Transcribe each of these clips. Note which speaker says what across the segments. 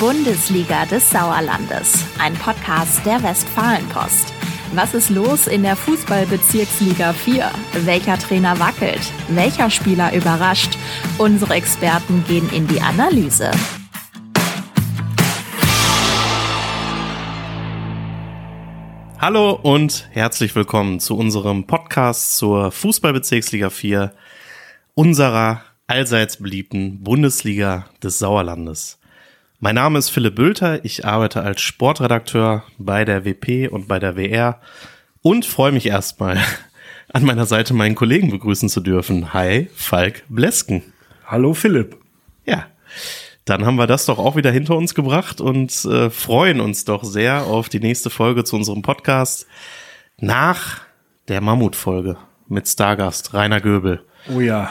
Speaker 1: Bundesliga des Sauerlandes, ein Podcast der Westfalenpost. Was ist los in der Fußballbezirksliga 4? Welcher Trainer wackelt? Welcher Spieler überrascht? Unsere Experten gehen in die Analyse.
Speaker 2: Hallo und herzlich willkommen zu unserem Podcast zur Fußballbezirksliga 4, unserer allseits beliebten Bundesliga des Sauerlandes. Mein Name ist Philipp Bülter, ich arbeite als Sportredakteur bei der WP und bei der WR und freue mich erstmal an meiner Seite meinen Kollegen begrüßen zu dürfen. Hi, Falk Blesken.
Speaker 3: Hallo Philipp.
Speaker 2: Ja, dann haben wir das doch auch wieder hinter uns gebracht und äh, freuen uns doch sehr auf die nächste Folge zu unserem Podcast nach der Mammutfolge mit Stargast Rainer Göbel.
Speaker 3: Oh ja.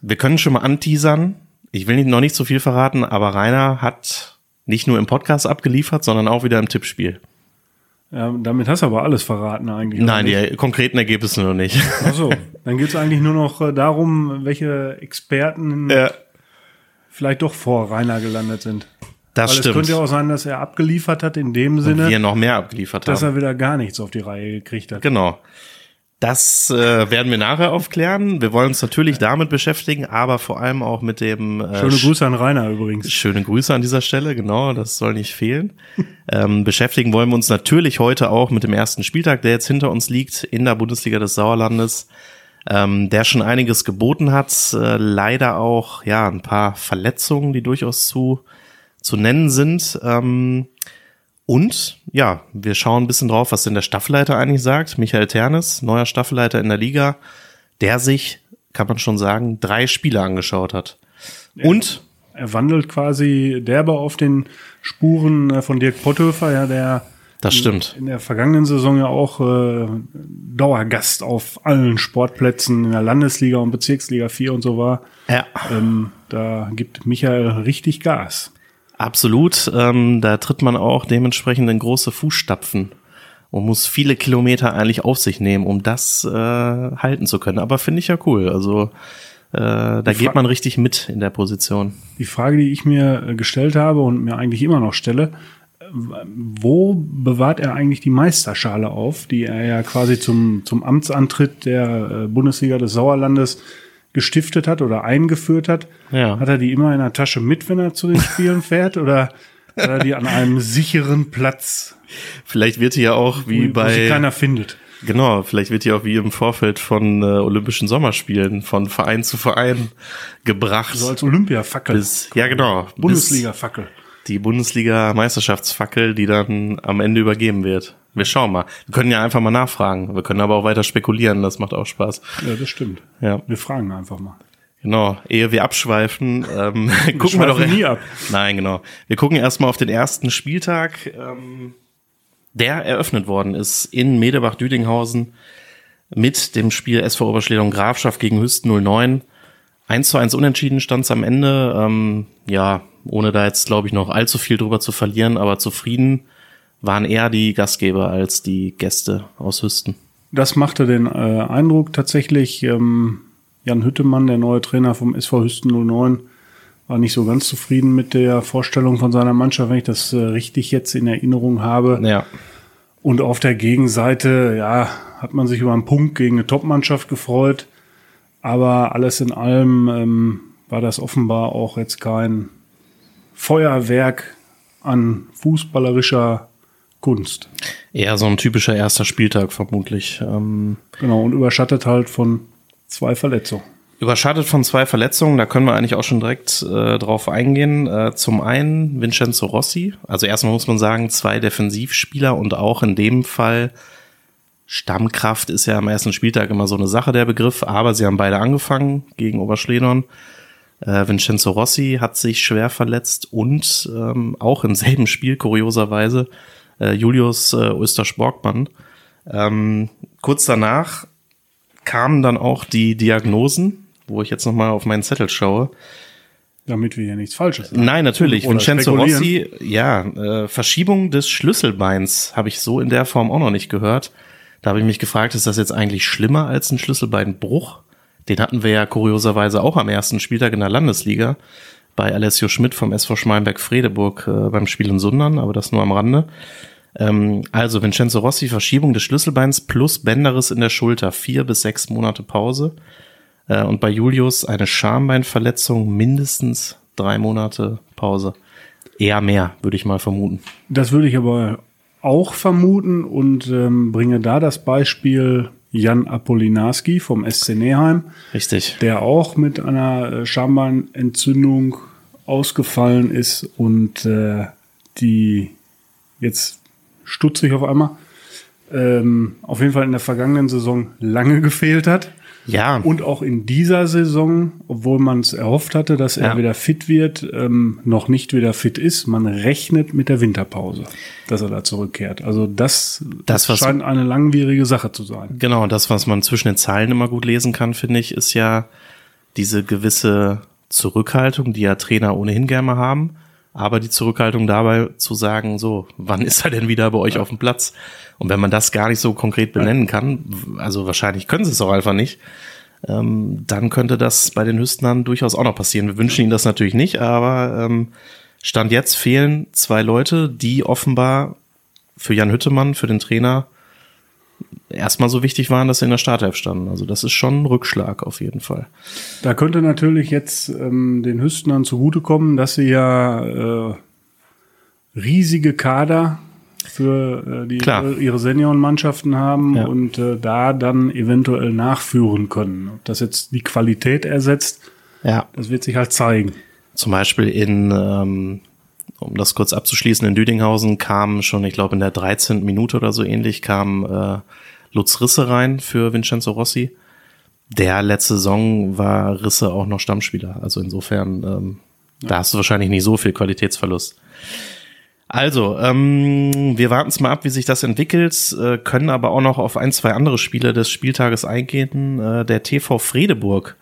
Speaker 2: Wir können schon mal anteasern ich will noch nicht so viel verraten, aber Rainer hat nicht nur im Podcast abgeliefert, sondern auch wieder im Tippspiel.
Speaker 3: Ja, damit hast du aber alles verraten eigentlich.
Speaker 2: Nein, die konkreten Ergebnisse noch nicht.
Speaker 3: Ach so, dann geht es eigentlich nur noch äh, darum, welche Experten ja. vielleicht doch vor Rainer gelandet sind.
Speaker 2: Das Weil stimmt. Es
Speaker 3: könnte ja auch sein, dass er abgeliefert hat in dem Sinne,
Speaker 2: Und wir noch mehr abgeliefert
Speaker 3: dass
Speaker 2: haben.
Speaker 3: Dass er wieder gar nichts auf die Reihe gekriegt hat.
Speaker 2: Genau. Das äh, werden wir nachher aufklären. Wir wollen uns natürlich damit beschäftigen, aber vor allem auch mit dem.
Speaker 3: Äh, schöne Grüße an Rainer übrigens.
Speaker 2: Schöne Grüße an dieser Stelle, genau, das soll nicht fehlen. ähm, beschäftigen wollen wir uns natürlich heute auch mit dem ersten Spieltag, der jetzt hinter uns liegt in der Bundesliga des Sauerlandes, ähm, der schon einiges geboten hat. Äh, leider auch ja ein paar Verletzungen, die durchaus zu zu nennen sind. Ähm, und ja, wir schauen ein bisschen drauf, was denn der Staffelleiter eigentlich sagt. Michael Ternes, neuer Staffelleiter in der Liga, der sich, kann man schon sagen, drei Spiele angeschaut hat. Und
Speaker 3: er wandelt quasi derbe auf den Spuren äh, von Dirk Potthöfer, ja, der
Speaker 2: das stimmt.
Speaker 3: In, in der vergangenen Saison ja auch äh, Dauergast auf allen Sportplätzen in der Landesliga und Bezirksliga 4 und so war.
Speaker 2: Ja.
Speaker 3: Ähm, da gibt Michael richtig Gas.
Speaker 2: Absolut. Ähm, da tritt man auch dementsprechend in große Fußstapfen und muss viele Kilometer eigentlich auf sich nehmen, um das äh, halten zu können. Aber finde ich ja cool. Also äh, da geht man richtig mit in der Position.
Speaker 3: Die Frage, die ich mir äh, gestellt habe und mir eigentlich immer noch stelle, wo bewahrt er eigentlich die Meisterschale auf, die er ja quasi zum, zum Amtsantritt der äh, Bundesliga des Sauerlandes gestiftet hat oder eingeführt hat, ja. hat er die immer in der Tasche mit, wenn er zu den Spielen fährt oder hat er die an einem sicheren Platz?
Speaker 2: Vielleicht wird die ja auch wie wo, bei. Wo sie
Speaker 3: keiner findet.
Speaker 2: Genau, vielleicht wird die auch wie im Vorfeld von äh, Olympischen Sommerspielen von Verein zu Verein gebracht.
Speaker 3: So als Olympiafackel.
Speaker 2: Ja, genau.
Speaker 3: Bundesliga-Fackel.
Speaker 2: Die Bundesliga-Meisterschaftsfackel, die dann am Ende übergeben wird. Wir schauen mal. Wir können ja einfach mal nachfragen. Wir können aber auch weiter spekulieren. Das macht auch Spaß.
Speaker 3: Ja, das stimmt.
Speaker 2: Ja.
Speaker 3: Wir fragen einfach mal.
Speaker 2: Genau, ehe wir abschweifen, ähm, wir gucken wir doch
Speaker 3: nie ab.
Speaker 2: Nein, genau. Wir gucken erstmal auf den ersten Spieltag, ähm, der eröffnet worden ist in Medebach-Düdinghausen mit dem Spiel SV Oberschledung Grafschaft gegen Hüsten 09. 1 zu 1 unentschieden stand es am Ende. Ähm, ja, ohne da jetzt, glaube ich, noch allzu viel drüber zu verlieren, aber zufrieden waren eher die Gastgeber als die Gäste aus Hüsten.
Speaker 3: Das machte den äh, Eindruck tatsächlich. Ähm, Jan Hüttemann, der neue Trainer vom SV Hüsten 09, war nicht so ganz zufrieden mit der Vorstellung von seiner Mannschaft, wenn ich das äh, richtig jetzt in Erinnerung habe.
Speaker 2: Ja.
Speaker 3: Und auf der Gegenseite, ja, hat man sich über einen Punkt gegen eine Topmannschaft gefreut. Aber alles in allem ähm, war das offenbar auch jetzt kein Feuerwerk an fußballerischer Kunst.
Speaker 2: Eher so ein typischer erster Spieltag vermutlich. Ähm
Speaker 3: genau, und überschattet halt von zwei Verletzungen.
Speaker 2: Überschattet von zwei Verletzungen, da können wir eigentlich auch schon direkt äh, drauf eingehen. Äh, zum einen Vincenzo Rossi, also erstmal muss man sagen, zwei Defensivspieler und auch in dem Fall Stammkraft ist ja am ersten Spieltag immer so eine Sache, der Begriff, aber sie haben beide angefangen gegen Oberschledern. Äh, Vincenzo Rossi hat sich schwer verletzt und ähm, auch im selben Spiel, kurioserweise, äh, Julius äh, Östersch-Borgmann. Ähm, kurz danach kamen dann auch die Diagnosen, wo ich jetzt nochmal auf meinen Zettel schaue.
Speaker 3: Damit wir hier nichts Falsches sagen.
Speaker 2: Nein, natürlich. Oder Vincenzo Rossi, ja, äh, Verschiebung des Schlüsselbeins habe ich so in der Form auch noch nicht gehört. Da habe ich mich gefragt, ist das jetzt eigentlich schlimmer als ein Schlüsselbeinbruch? Den hatten wir ja kurioserweise auch am ersten Spieltag in der Landesliga. Bei Alessio Schmidt vom SV Schmalenberg-Fredeburg äh, beim Spiel in Sundern, aber das nur am Rande. Ähm, also Vincenzo Rossi, Verschiebung des Schlüsselbeins plus Bänderriss in der Schulter, vier bis sechs Monate Pause. Äh, und bei Julius eine Schambeinverletzung, mindestens drei Monate Pause. Eher mehr, würde ich mal vermuten.
Speaker 3: Das würde ich aber auch vermuten und ähm, bringe da das Beispiel Jan Apolinarski vom SC Neheim.
Speaker 2: Richtig.
Speaker 3: Der auch mit einer äh, Schambeinentzündung ausgefallen ist und äh, die jetzt stutzig auf einmal ähm, auf jeden Fall in der vergangenen Saison lange gefehlt hat.
Speaker 2: Ja.
Speaker 3: Und auch in dieser Saison, obwohl man es erhofft hatte, dass er
Speaker 2: Ja.
Speaker 3: wieder fit wird, ähm, noch nicht wieder fit ist. Man rechnet mit der Winterpause, dass er da zurückkehrt. Also das,
Speaker 2: Das, was-
Speaker 3: scheint eine langwierige Sache zu sein.
Speaker 2: Genau, das, was man zwischen den Zeilen immer gut lesen kann, finde ich, ist ja diese gewisse Zurückhaltung, die ja Trainer ohnehin gerne haben, aber die Zurückhaltung dabei zu sagen, so, wann ist er denn wieder bei euch auf dem Platz? Und wenn man das gar nicht so konkret benennen kann, also wahrscheinlich können sie es auch einfach nicht, ähm, dann könnte das bei den Hüstenern durchaus auch noch passieren. Wir wünschen ihnen das natürlich nicht, aber ähm, Stand jetzt fehlen zwei Leute, die offenbar für Jan Hüttemann, für den Trainer, erstmal so wichtig waren, dass sie in der Startelf standen. Also das ist schon ein Rückschlag auf jeden Fall.
Speaker 3: Da könnte natürlich jetzt ähm, den Hüstenern zugutekommen, dass sie ja äh, riesige Kader für äh, die,
Speaker 2: Klar.
Speaker 3: ihre Seniorenmannschaften haben
Speaker 2: Ja.
Speaker 3: und äh, da dann eventuell nachführen können. Ob das jetzt die Qualität ersetzt,
Speaker 2: Ja.
Speaker 3: das wird sich halt zeigen.
Speaker 2: Zum Beispiel in, ähm, um das kurz abzuschließen, in Düdinghausen kam schon, ich glaube in der 13. Minute oder so ähnlich, kam äh, Lutz Risse rein für Vincenzo Rossi. Der letzte Saison war Risse auch noch Stammspieler. Also insofern, ähm, da hast du wahrscheinlich nicht so viel Qualitätsverlust. Also, ähm, wir warten es mal ab, wie sich das entwickelt, äh, können aber auch noch auf ein, zwei andere Spiele des Spieltages eingehen. Äh, der TV Fredeburg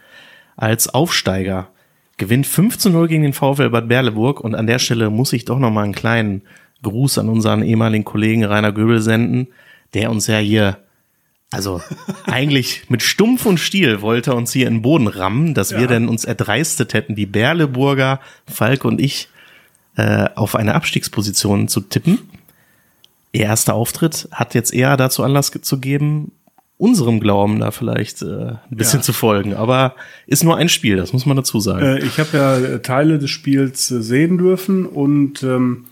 Speaker 2: als Aufsteiger gewinnt 5 zu 0 gegen den VfL Bad Berleburg und an der Stelle muss ich doch noch mal einen kleinen Gruß an unseren ehemaligen Kollegen Rainer Göbel senden, der uns ja hier also eigentlich mit Stumpf und Stiel wollte er uns hier in den Boden rammen, dass wir
Speaker 3: Ja.
Speaker 2: denn uns erdreistet hätten, die Berleburger, Falk und ich, äh, auf eine Abstiegsposition zu tippen. Ihr erster Auftritt hat jetzt eher dazu Anlass zu geben, unserem Glauben da vielleicht äh, ein bisschen
Speaker 3: Ja.
Speaker 2: zu folgen. Aber ist nur ein Spiel, das muss man dazu sagen.
Speaker 3: Äh, ich habe ja Teile des Spiels äh, sehen dürfen und ähm,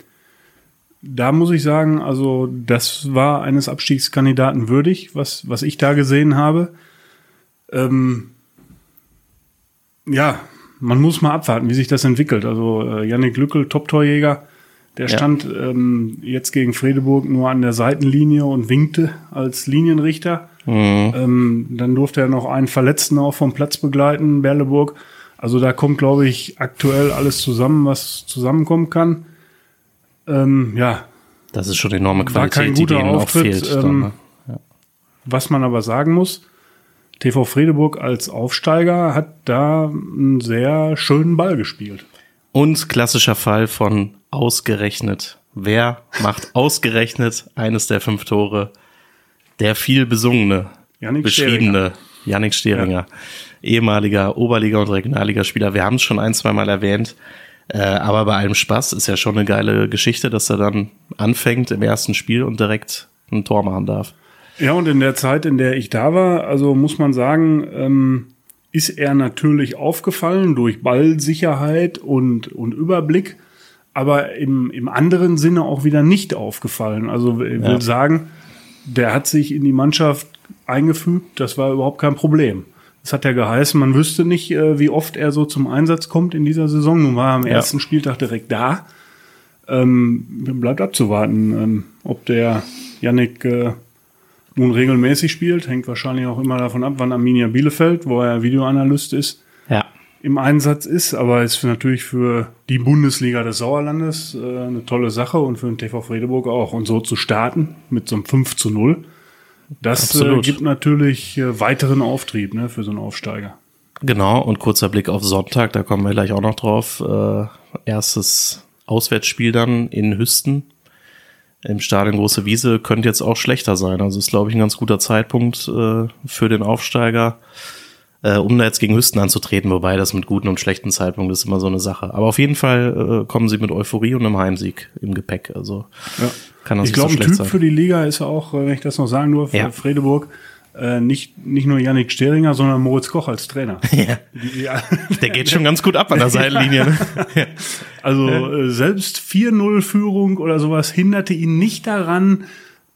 Speaker 3: da muss ich sagen, also das war eines Abstiegskandidaten würdig, was, was ich da gesehen habe. Ähm, ja, man muss mal abwarten, wie sich das entwickelt. Also äh, Yannick Lückel, Top-Torjäger, der
Speaker 2: Ja.
Speaker 3: stand ähm, jetzt gegen Fredeburg nur an der Seitenlinie und winkte als Linienrichter. Ähm, dann durfte er noch einen Verletzten auch vom Platz begleiten, Berleburg. Also da kommt, glaube ich, aktuell alles zusammen, was zusammenkommen kann. Ähm, ja,
Speaker 2: Das ist schon enorme Qualität, die denen auch fehlt. dann,
Speaker 3: ähm,
Speaker 2: ne?
Speaker 3: was man aber sagen muss, TV Fredeburg als Aufsteiger hat da einen sehr schönen Ball gespielt.
Speaker 2: Und klassischer Fall von ausgerechnet. Wer macht ausgerechnet eines der fünf Tore? Der viel besungene,
Speaker 3: Yannick
Speaker 2: beschriebene Yannick Steringer, ehemaliger Oberliga- und Regionalligaspieler. Wir haben es schon ein, zweimal erwähnt. Äh, aber bei allem Spaß ist ja schon eine geile Geschichte, dass er dann anfängt im ersten Spiel und direkt ein Tor machen darf.
Speaker 3: Ja, und in der Zeit, in der ich da war, also muss man sagen, ähm, ist er natürlich aufgefallen durch Ballsicherheit und, und Überblick, aber im, im anderen Sinne auch wieder nicht aufgefallen. Also ich will
Speaker 2: Ja.
Speaker 3: sagen, der hat sich in die Mannschaft eingefügt, das war überhaupt kein Problem. Das hat ja geheißen, man wüsste nicht, äh, wie oft er so zum Einsatz kommt in dieser Saison. Nun war er am
Speaker 2: Ja.
Speaker 3: ersten Spieltag direkt da. Ähm, bleibt abzuwarten, ähm, ob der Yannick äh, nun regelmäßig spielt. Hängt wahrscheinlich auch immer davon ab, wann Arminia Bielefeld, wo er Videoanalyst ist,
Speaker 2: Ja.
Speaker 3: im Einsatz ist. Aber ist natürlich für die Bundesliga des Sauerlandes äh, eine tolle Sache und für den TV Fredeburg auch. Und so zu starten mit so einem 5 zu 0, das äh, gibt natürlich äh, weiteren Auftrieb ne, für so einen Aufsteiger.
Speaker 2: Genau, und kurzer Blick auf Sonntag, da kommen wir gleich auch noch drauf. Äh, erstes Auswärtsspiel dann in Hüsten im Stadion Große Wiese könnte jetzt auch schlechter sein. Also ist, glaube ich, ein ganz guter Zeitpunkt äh, für den Aufsteiger. Äh, um da jetzt gegen Hüsten anzutreten, wobei das mit guten und schlechten Zeitpunkten ist immer so eine Sache. Aber auf jeden Fall äh, kommen sie mit Euphorie und einem Heimsieg im Gepäck. Also
Speaker 3: Ja.
Speaker 2: kann das
Speaker 3: Ich
Speaker 2: nicht so
Speaker 3: glaube, ein Typ
Speaker 2: sein.
Speaker 3: für die Liga ist auch, äh, wenn ich das noch sagen durfte,
Speaker 2: Ja.
Speaker 3: Fredeburg, äh, nicht, nicht nur Yannick Steringer, sondern Moritz Koch als Trainer.
Speaker 2: ja,
Speaker 3: ja,
Speaker 2: der geht schon ganz gut ab an der Seitenlinie. Ne? Ja.
Speaker 3: also äh, selbst 4-0-Führung oder sowas hinderte ihn nicht daran,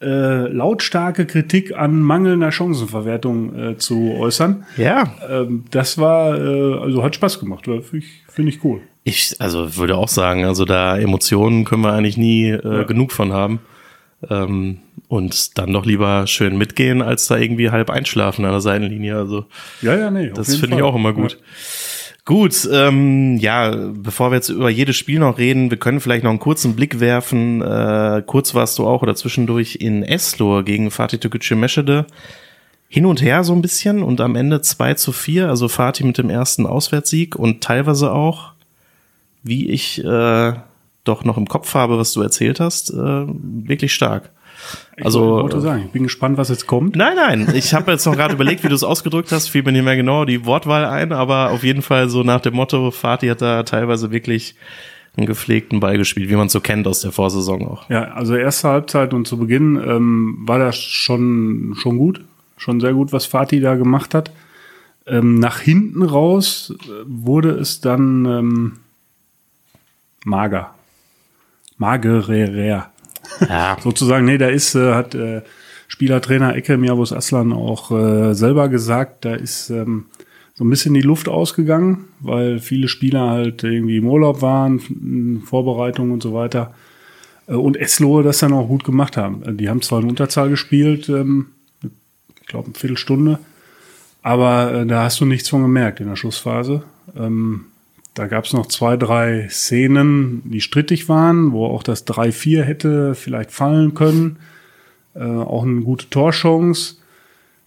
Speaker 3: äh, lautstarke Kritik an mangelnder Chancenverwertung äh, zu äußern.
Speaker 2: ja,
Speaker 3: Ähm, das war, äh, also hat Spaß gemacht. Finde ich, find ich cool.
Speaker 2: ich also würde auch sagen, also da Emotionen können wir eigentlich nie äh, genug von haben. Ähm, und dann doch lieber schön mitgehen, als da irgendwie halb einschlafen an der Seitenlinie. Also
Speaker 3: Ja, ja, nee.
Speaker 2: Das finde ich auch immer gut. Gut, ähm, ja, bevor wir jetzt über jedes Spiel noch reden, wir können vielleicht noch einen kurzen Blick werfen. Äh, kurz warst du auch oder zwischendurch in Eslohr gegen Fatih Tükücü Meschede. Hin und her so ein bisschen und am Ende 2 zu 4, also Fatih mit dem ersten Auswärtssieg und teilweise auch, wie ich äh, doch noch im Kopf habe, was du erzählt hast, äh, wirklich stark.
Speaker 3: Ich
Speaker 2: Also
Speaker 3: wollte sagen, ich bin gespannt, was jetzt kommt.
Speaker 2: Nein, nein. Ich habe jetzt noch gerade überlegt, wie du es ausgedrückt hast. Fiel mir nicht mehr genau die Wortwahl ein, aber auf jeden Fall so nach dem Motto, Fatih hat da teilweise wirklich einen gepflegten Ball gespielt, wie man es so kennt aus der Vorsaison auch.
Speaker 3: Ja, also erste Halbzeit und zu Beginn ähm, war das schon, schon gut. Schon sehr gut, was Fatih da gemacht hat. Ähm, nach hinten raus äh, wurde es dann ähm, mager. Magerer.
Speaker 2: Ja,
Speaker 3: Sozusagen, nee, da ist, äh, hat äh, Spielertrainer Ekrem Yavuz Aslan auch äh, selber gesagt, da ist ähm, so ein bisschen die Luft ausgegangen, weil viele Spieler halt irgendwie im Urlaub waren, in Vorbereitung und so weiter. Äh, und Eslohe das dann auch gut gemacht haben. Äh, Die haben zwar in Unterzahl gespielt, ähm, ich glaube eine Viertelstunde, aber äh, da hast du nichts von gemerkt in der Schlussphase. Ähm, da gab es noch zwei, drei Szenen, die strittig waren, wo auch das 3-4 hätte vielleicht fallen können. Äh, auch eine gute Torchance.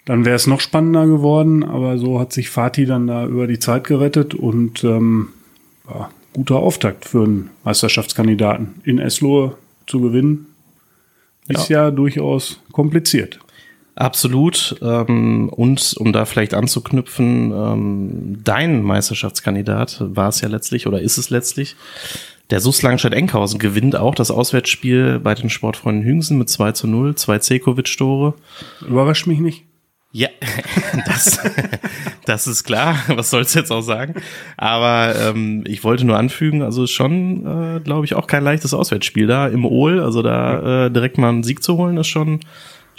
Speaker 3: Dann wäre es noch spannender geworden, aber so hat sich Fatih dann da über die Zeit gerettet und ähm, ja, guter Auftakt für einen Meisterschaftskandidaten in Eslohe zu gewinnen. Ist ja, durchaus kompliziert.
Speaker 2: Absolut. Ähm, und um da vielleicht anzuknüpfen, ähm, dein Meisterschaftskandidat war es ja letztlich oder ist es letztlich. Der SUS Langstedt-Enkhausen gewinnt auch das Auswärtsspiel bei den Sportfreunden Hüngsen mit 2 zu 0, zwei Zekovic-Tore.
Speaker 3: Überrascht mich nicht.
Speaker 2: Ja, das, das ist klar. Was soll's jetzt auch sagen? Aber ähm, ich wollte nur anfügen, also schon, äh, glaube ich, auch kein leichtes Auswärtsspiel da im Ohl. Also da äh, direkt mal einen Sieg zu holen, ist schon,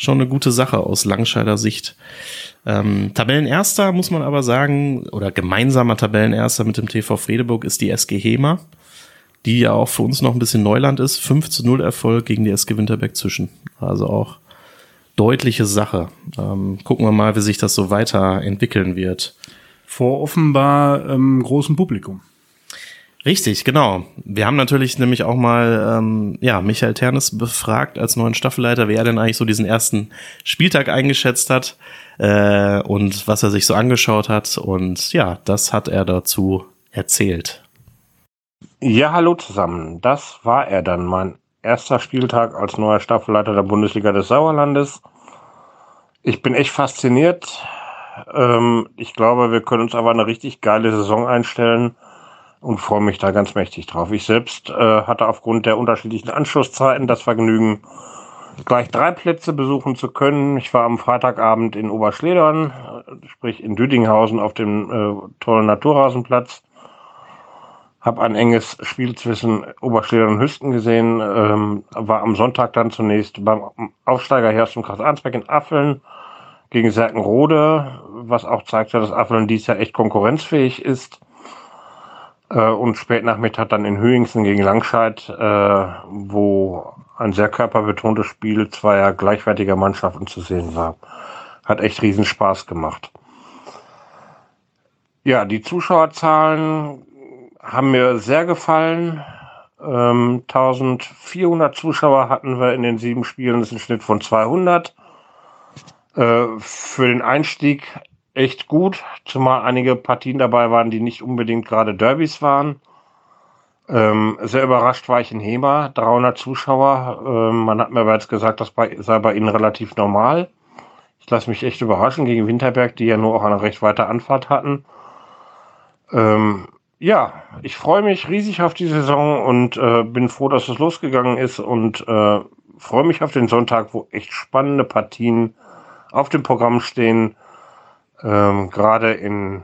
Speaker 2: schon eine gute Sache aus Langscheider Sicht. Ähm, Tabellenerster muss man aber sagen, oder gemeinsamer Tabellenerster mit dem TV Fredeburg ist die SG Hema, die ja auch für uns noch ein bisschen Neuland ist. 5 zu 0 Erfolg gegen die SG Winterberg zwischen. Also auch deutliche Sache. Ähm, gucken wir mal, wie sich das so weiterentwickeln wird.
Speaker 3: Vor offenbar ähm, großem Publikum.
Speaker 2: Richtig, genau. Wir haben natürlich nämlich auch mal ähm, ja, Michael Ternes befragt als neuen Staffelleiter, wer er denn eigentlich so diesen ersten Spieltag eingeschätzt hat äh, und was er sich so angeschaut hat. Und ja, das hat er dazu erzählt.
Speaker 4: Ja, hallo zusammen. Das war er dann, mein erster Spieltag als neuer Staffelleiter der Bundesliga des Sauerlandes. Ich bin echt fasziniert. Ähm, ich glaube, wir können uns aber eine richtig geile Saison einstellen und freue mich da ganz mächtig drauf. Ich selbst äh, hatte aufgrund der unterschiedlichen Anschlusszeiten das Vergnügen, gleich drei Plätze besuchen zu können. Ich war am Freitagabend in Oberschledern, äh, sprich in Düdinghausen auf dem äh, tollen Naturrasenplatz habe ein enges Spiel zwischen Oberschleder und Hüsten gesehen, ähm, war am Sonntag dann zunächst beim Aufsteiger Herst und Kreis Arnsberg in Affeln gegen Serkenrode, was auch zeigt, dass Affeln dies Jahr echt konkurrenzfähig ist. Äh, und spät Nachmittag dann in Hüingsen gegen Langscheid, äh, wo ein sehr körperbetontes Spiel zweier gleichwertiger Mannschaften zu sehen war. Hat echt riesen Spaß gemacht. Ja, die Zuschauerzahlen haben mir sehr gefallen. Ähm, 1400 Zuschauer hatten wir in den sieben Spielen, das ist ein Schnitt von 200. Äh, für den Einstieg echt gut, zumal einige Partien dabei waren, die nicht unbedingt gerade Derbys waren. Ähm, sehr überrascht war ich in Hema, 300 Zuschauer. Ähm, man hat mir aber jetzt gesagt, das sei bei ihnen relativ normal. Ich lasse mich echt überraschen gegen Winterberg, die ja nur auch eine recht weite Anfahrt hatten. Ähm, ja, ich freue mich riesig auf die Saison und äh, bin froh, dass es losgegangen ist und äh, freue mich auf den Sonntag, wo echt spannende Partien auf dem Programm stehen. Ähm, Gerade in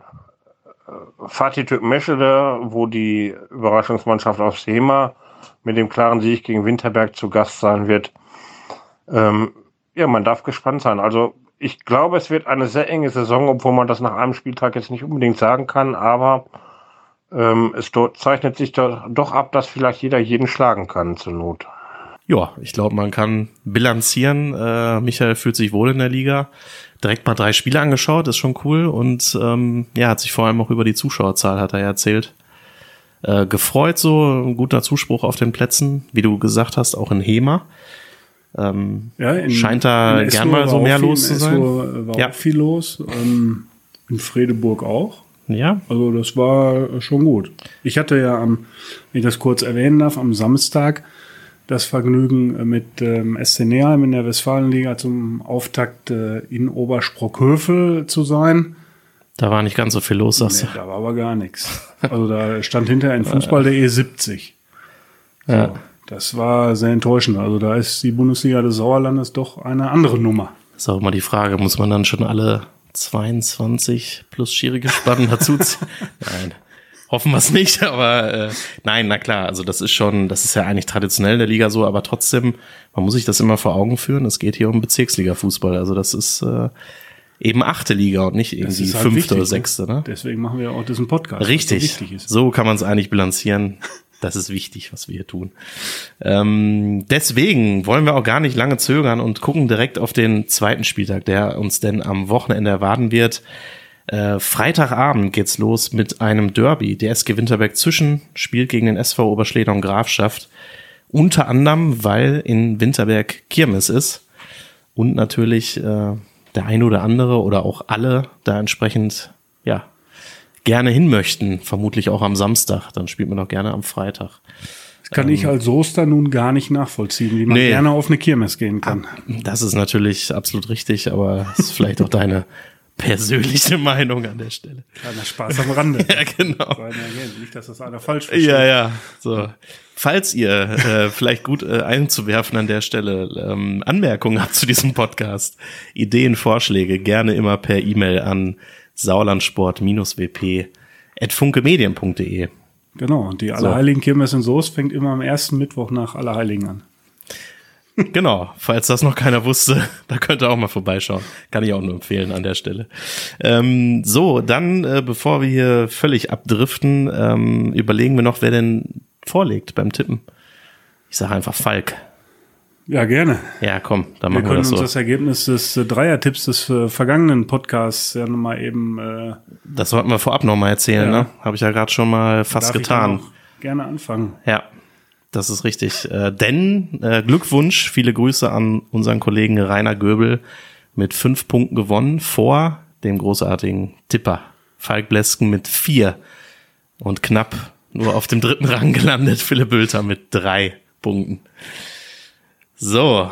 Speaker 4: äh, Fatih Meschede, wo die Überraschungsmannschaft aus Sema mit dem klaren Sieg gegen Winterberg zu Gast sein wird. Ähm, ja, man darf gespannt sein. Also ich glaube, es wird eine sehr enge Saison, obwohl man das nach einem Spieltag jetzt nicht unbedingt sagen kann, aber ähm, es zeichnet sich doch ab, dass vielleicht jeder jeden schlagen kann zur Not.
Speaker 2: Ja, ich glaube, man kann bilanzieren. Äh, Michael fühlt sich wohl in der Liga. Direkt mal drei Spiele angeschaut, ist schon cool. Und ähm, ja, hat sich vor allem auch über die Zuschauerzahl, hat er ja erzählt, äh, gefreut. So ein guter Zuspruch auf den Plätzen, wie du gesagt hast, auch in Hema. Ähm, ja, in, scheint da gern mal so mehr los zu sein.
Speaker 3: war ja. auch viel los. Ähm, in Fredeburg auch.
Speaker 2: Ja.
Speaker 3: Also das war schon gut. Ich hatte ja am, wenn ich das kurz erwähnen darf, am Samstag das Vergnügen mit ähm, SC Neheim in der Westfalenliga zum Auftakt äh, in Obersprockhövel zu sein.
Speaker 2: Da war nicht ganz so viel los, sagst
Speaker 3: nee, Da war aber gar nichts. Also da stand hinterher in Fußball.de 70. So, ja. Das war sehr enttäuschend. Also da ist die Bundesliga des Sauerlandes doch eine andere Nummer.
Speaker 2: Das ist auch immer die Frage, muss man dann schon alle 22 plus schwierige Spannen dazu ziehen? Nein. Hoffen wir es nicht, aber äh, nein, na klar, also das ist schon, das ist ja eigentlich traditionell in der Liga so, aber trotzdem, man muss sich das immer vor Augen führen, es geht hier um Bezirksliga-Fußball, also das ist äh, eben achte Liga und nicht irgendwie halt fünfte wichtig, oder ne? sechste. Ne?
Speaker 3: Deswegen machen wir auch diesen Podcast.
Speaker 2: Richtig, so, so kann man es eigentlich bilanzieren. Das ist wichtig, was wir hier tun. Ähm, deswegen wollen wir auch gar nicht lange zögern und gucken direkt auf den zweiten Spieltag, der uns denn am Wochenende erwarten wird. Äh, Freitagabend geht's los mit einem Derby. Der SG Winterberg zwischen spielt gegen den SV Oberschleder und Grafschaft. Unter anderem, weil in Winterberg Kirmes ist und natürlich äh, der ein oder andere oder auch alle da entsprechend ja gerne hin möchten, vermutlich auch am Samstag. Dann spielt man doch gerne am Freitag.
Speaker 3: Das kann ähm, ich als Soester nun gar nicht nachvollziehen, wie man nee, gerne auf eine Kirmes gehen kann.
Speaker 2: Das ist natürlich absolut richtig, aber ist vielleicht auch deine persönliche Meinung an der Stelle.
Speaker 3: Kleiner Spaß am Rande.
Speaker 2: ja, genau.
Speaker 3: Nicht, dass das einer falsch versteht.
Speaker 2: Ja, ja. So. Falls ihr äh, vielleicht gut äh, einzuwerfen an der Stelle ähm, Anmerkungen habt zu diesem Podcast, Ideen, Vorschläge, gerne immer per E-Mail an saulandsport-wp at funkemedien.de.
Speaker 3: Genau, und die Allerheiligen Kirmes in Soest fängt immer am ersten Mittwoch nach Allerheiligen an.
Speaker 2: Genau, falls das noch keiner wusste, da könnt ihr auch mal vorbeischauen. Kann ich auch nur empfehlen an der Stelle. Ähm, so, dann, äh, bevor wir hier völlig abdriften, ähm, überlegen wir noch, wer denn vorlegt beim Tippen. Ich sage einfach Falk.
Speaker 3: Ja, gerne.
Speaker 2: Ja, komm, dann
Speaker 3: machen
Speaker 2: wir,
Speaker 3: wir
Speaker 2: das so.
Speaker 3: uns das Ergebnis des äh, Dreiertipps des äh, vergangenen Podcasts ja nochmal eben. Äh,
Speaker 2: das sollten wir vorab nochmal erzählen, ja. ne? Habe ich ja gerade schon mal fast Darf getan.
Speaker 3: Ich gerne anfangen.
Speaker 2: Ja, das ist richtig. Äh, denn äh, Glückwunsch, viele Grüße an unseren Kollegen Rainer Göbel mit fünf Punkten gewonnen vor dem großartigen Tipper Falk Blesken mit vier und knapp nur auf dem dritten Rang gelandet. Philipp Bülter mit drei Punkten. So,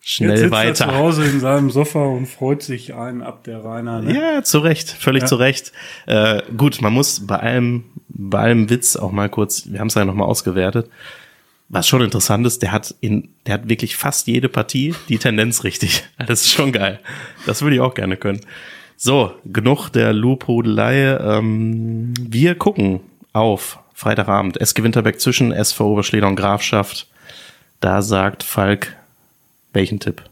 Speaker 2: schnell Jetzt sitzt weiter.
Speaker 3: Er zu Hause in seinem Sofa und freut sich ein ab der Rainer.
Speaker 2: Ne? Ja, zu Recht, völlig ja. zu Recht. Äh, gut, man muss bei allem, bei allem Witz auch mal kurz, wir haben es ja nochmal ausgewertet. Was schon interessant ist, der hat in, der hat wirklich fast jede Partie die Tendenz richtig. Das ist schon geil. Das würde ich auch gerne können. So, genug der Lobhudelei. Ähm, wir gucken auf Freitagabend. SG Winterberg zwischen SV Oberschleder und Grafschaft. Da sagt Falk welchen Tipp?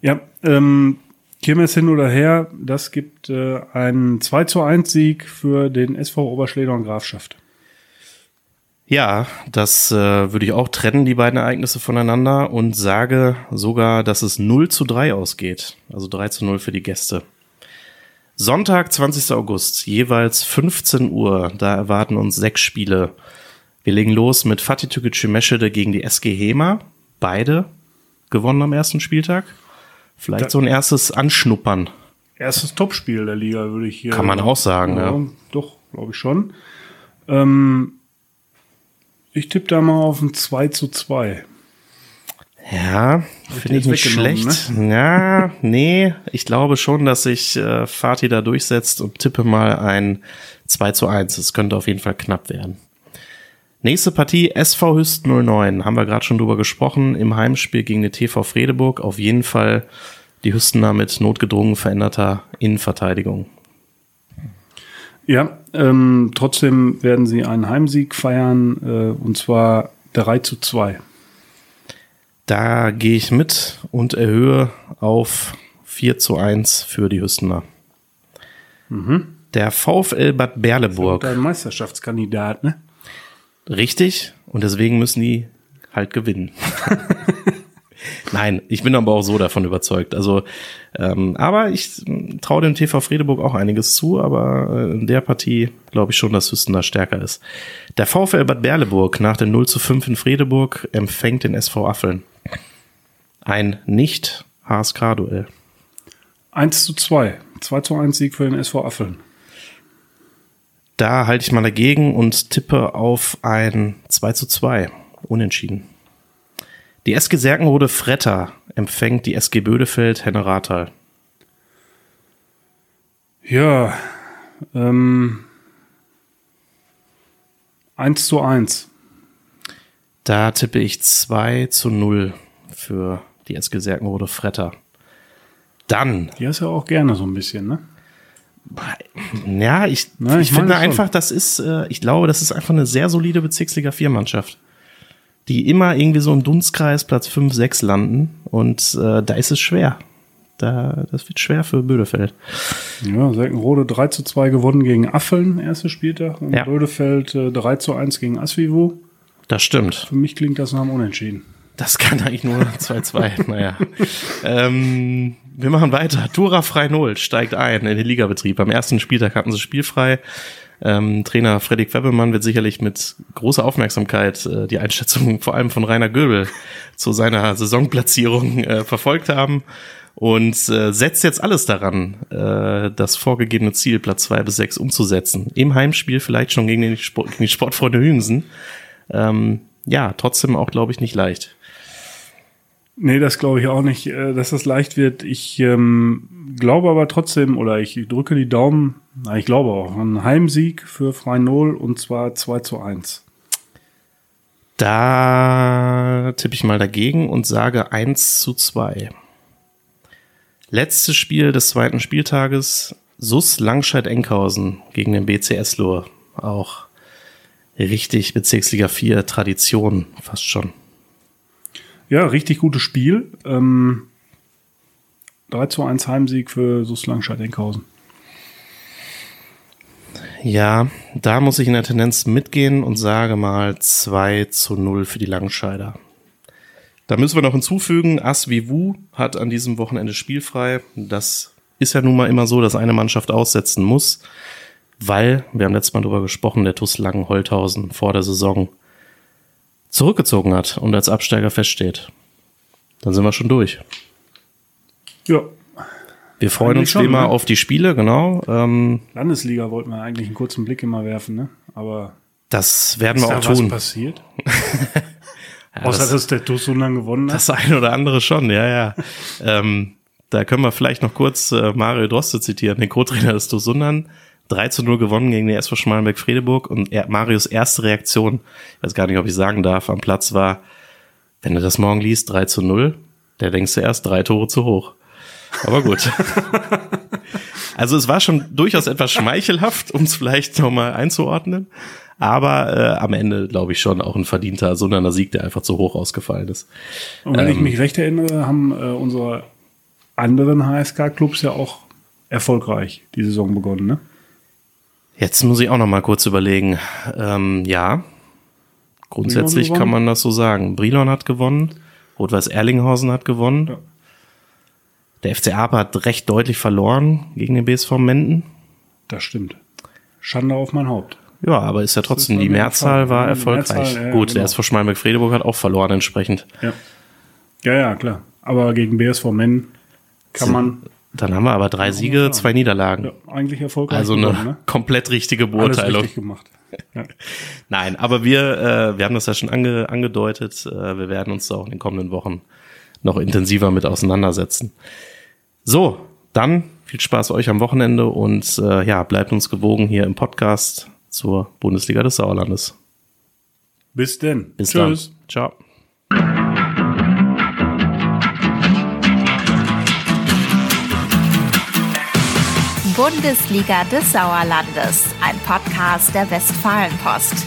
Speaker 3: Ja, ähm, Kirmes hin oder her, das gibt äh, einen 2 zu 1 Sieg für den SV Oberschleder und Grafschaft.
Speaker 2: Ja, das äh, würde ich auch trennen, die beiden Ereignisse voneinander und sage sogar, dass es 0 zu 3 ausgeht. Also 3 zu 0 für die Gäste. Sonntag, 20. August, jeweils 15 Uhr. Da erwarten uns sechs Spiele. Wir legen los mit Fatih Tükücü Meschede gegen die SG Hema. Beide gewonnen am ersten Spieltag. Vielleicht da so ein erstes Anschnuppern.
Speaker 3: Erstes Topspiel der Liga, würde ich hier.
Speaker 2: Kann man auch sagen, ja. ja.
Speaker 3: Doch, glaube ich schon. Ähm, ich tippe da mal auf ein 2 zu 2.
Speaker 2: Ja, finde ich nicht schlecht. Ne? Ja, nee, ich glaube schon, dass sich äh, Fatih da durchsetzt und tippe mal ein 2 zu 1. Es könnte auf jeden Fall knapp werden. Nächste Partie SV Hüst 09. Haben wir gerade schon drüber gesprochen. Im Heimspiel gegen die TV Fredeburg. Auf jeden Fall die Hüstener mit notgedrungen veränderter Innenverteidigung.
Speaker 3: Ja, ähm, trotzdem werden sie einen Heimsieg feiern, äh, und zwar 3 zu 2.
Speaker 2: Da gehe ich mit und erhöhe auf 4 zu 1 für die Hüstener. Mhm. Der VfL Bad Berleburg.
Speaker 3: Ein Meisterschaftskandidat, ne?
Speaker 2: Richtig. Und deswegen müssen die halt gewinnen. Nein, ich bin aber auch so davon überzeugt. Also, ähm, aber ich traue dem TV Friedeburg auch einiges zu, aber äh, in der Partie glaube ich schon, dass Hüsten da stärker ist. Der VfL Bad Berleburg nach dem 0 zu 5 in Friedeburg empfängt den SV Affeln. Ein Nicht-HSK-Duell.
Speaker 3: 1 zu 2. 2 zu 1 Sieg für den SV Affeln.
Speaker 2: Da halte ich mal dagegen und tippe auf ein 2 zu 2. Unentschieden. Die SG Serkenrode Fretter empfängt die SG Bödefeld Henne Rathal.
Speaker 3: Ja, ähm, 1 zu 1.
Speaker 2: Da tippe ich 2 zu 0 für die SG Serkenrode Fretter. Dann.
Speaker 3: Die hast du ja auch gerne so ein bisschen, ne?
Speaker 2: Ja, ich, Na, ich, ich finde einfach, das ist, äh, ich glaube, das ist einfach eine sehr solide Bezirksliga 4 Mannschaft die immer irgendwie so im Dunstkreis Platz 5, 6 landen. Und äh, da ist es schwer. Da, das wird schwer für Bödefeld.
Speaker 3: Ja, Selkenrode 3 zu 2 gewonnen gegen Affeln, erster Spieltag. Und ja. Bödefeld äh, 3 zu 1 gegen Asvivo.
Speaker 2: Das stimmt.
Speaker 3: Für mich klingt das nach einem Unentschieden.
Speaker 2: Das kann eigentlich nur 2-2. naja. Ähm, wir machen weiter. Tura Frei Null steigt ein in den Ligabetrieb. Am ersten Spieltag hatten sie spielfrei. Ähm, Trainer Fredrik Webbelmann wird sicherlich mit großer Aufmerksamkeit äh, die Einschätzung vor allem von Rainer Göbel zu seiner Saisonplatzierung äh, verfolgt haben und äh, setzt jetzt alles daran, äh, das vorgegebene Ziel Platz zwei bis sechs umzusetzen. Im Heimspiel vielleicht schon gegen, den Sport, gegen die Sportfreunde Hünsen. Ähm, ja, trotzdem auch, glaube ich, nicht leicht.
Speaker 3: Nee, das glaube ich auch nicht, äh, dass das leicht wird. Ich ähm, glaube aber trotzdem, oder ich drücke die Daumen, ich glaube auch, ein Heimsieg für Freinol und zwar 2 zu 1.
Speaker 2: Da tippe ich mal dagegen und sage 1 zu 2. Letztes Spiel des zweiten Spieltages, SUS Langscheid-Enkhausen gegen den BCS Lohr. Auch richtig Bezirksliga 4 Tradition, fast schon.
Speaker 3: Ja, richtig gutes Spiel. Ähm, 3 zu 1 Heimsieg für SUS Langscheid-Enkhausen.
Speaker 2: Ja, da muss ich in der Tendenz mitgehen und sage mal 2 zu 0 für die Langscheider. Da müssen wir noch hinzufügen, Asvivu hat an diesem Wochenende spielfrei. Das ist ja nun mal immer so, dass eine Mannschaft aussetzen muss, weil, wir haben letztes Mal darüber gesprochen, der TuS Langen-Holthausen vor der Saison zurückgezogen hat und als Absteiger feststeht. Dann sind wir schon durch.
Speaker 3: Ja.
Speaker 2: Wir freuen eigentlich uns schon, wie immer ne? auf die Spiele, genau.
Speaker 3: Ähm, Landesliga wollten wir eigentlich einen kurzen Blick immer werfen, ne? Aber
Speaker 2: das werden wir auch da tun.
Speaker 3: Was passiert? ja, Außer das, dass der TuS so lange gewonnen
Speaker 2: hat. Das eine oder andere schon, ja, ja. ähm, da können wir vielleicht noch kurz äh, Mario Droste zitieren, den Co-Trainer des TuS Sundern 3 zu 0 gewonnen gegen den SV Schmalenberg-Fredeburg und er, Marius erste Reaktion, ich weiß gar nicht, ob ich sagen darf, am Platz war, wenn du das morgen liest, 3 zu 0, der denkst du erst drei Tore zu hoch. Aber gut. also es war schon durchaus etwas schmeichelhaft, um es vielleicht nochmal einzuordnen. Aber äh, am Ende glaube ich schon auch ein verdienter Sunderner Sieg, der einfach zu hoch ausgefallen ist.
Speaker 3: Und wenn ähm, ich mich recht erinnere, haben äh, unsere anderen HSK-Clubs ja auch erfolgreich die Saison begonnen, ne?
Speaker 2: Jetzt muss ich auch noch mal kurz überlegen. Ähm, ja, grundsätzlich kann man das so sagen. Brilon hat gewonnen, Rot-Weiß Erlinghausen hat gewonnen. Ja. Der FC Ape hat recht deutlich verloren gegen den BSV Menden.
Speaker 3: Das stimmt. Schande auf mein Haupt.
Speaker 2: Ja, aber ist ja trotzdem, ist die Mehrzahl war erfolgreich. Mehrzahl, ja, Gut, genau. der SV Schmalberg-Fredeburg hat auch verloren entsprechend.
Speaker 3: Ja. ja, ja, klar. Aber gegen BSV Menden kann man
Speaker 2: Dann haben wir aber drei Siege, zwei Niederlagen.
Speaker 3: Ja, eigentlich erfolgreich.
Speaker 2: also eine
Speaker 3: gewonnen, ne?
Speaker 2: komplett richtige
Speaker 3: Alles
Speaker 2: Beurteilung.
Speaker 3: richtig gemacht. Ja.
Speaker 2: Nein, aber wir, äh, wir haben das ja schon ange, angedeutet. Äh, wir werden uns da auch in den kommenden Wochen noch intensiver mit auseinandersetzen. So, dann viel Spaß euch am Wochenende und äh, ja, bleibt uns gewogen hier im Podcast zur Bundesliga des Sauerlandes.
Speaker 3: Bis denn.
Speaker 2: Bis
Speaker 3: Tschüss.
Speaker 2: dann. Ciao.
Speaker 1: Bundesliga des Sauerlandes, ein Podcast der Westfalenpost.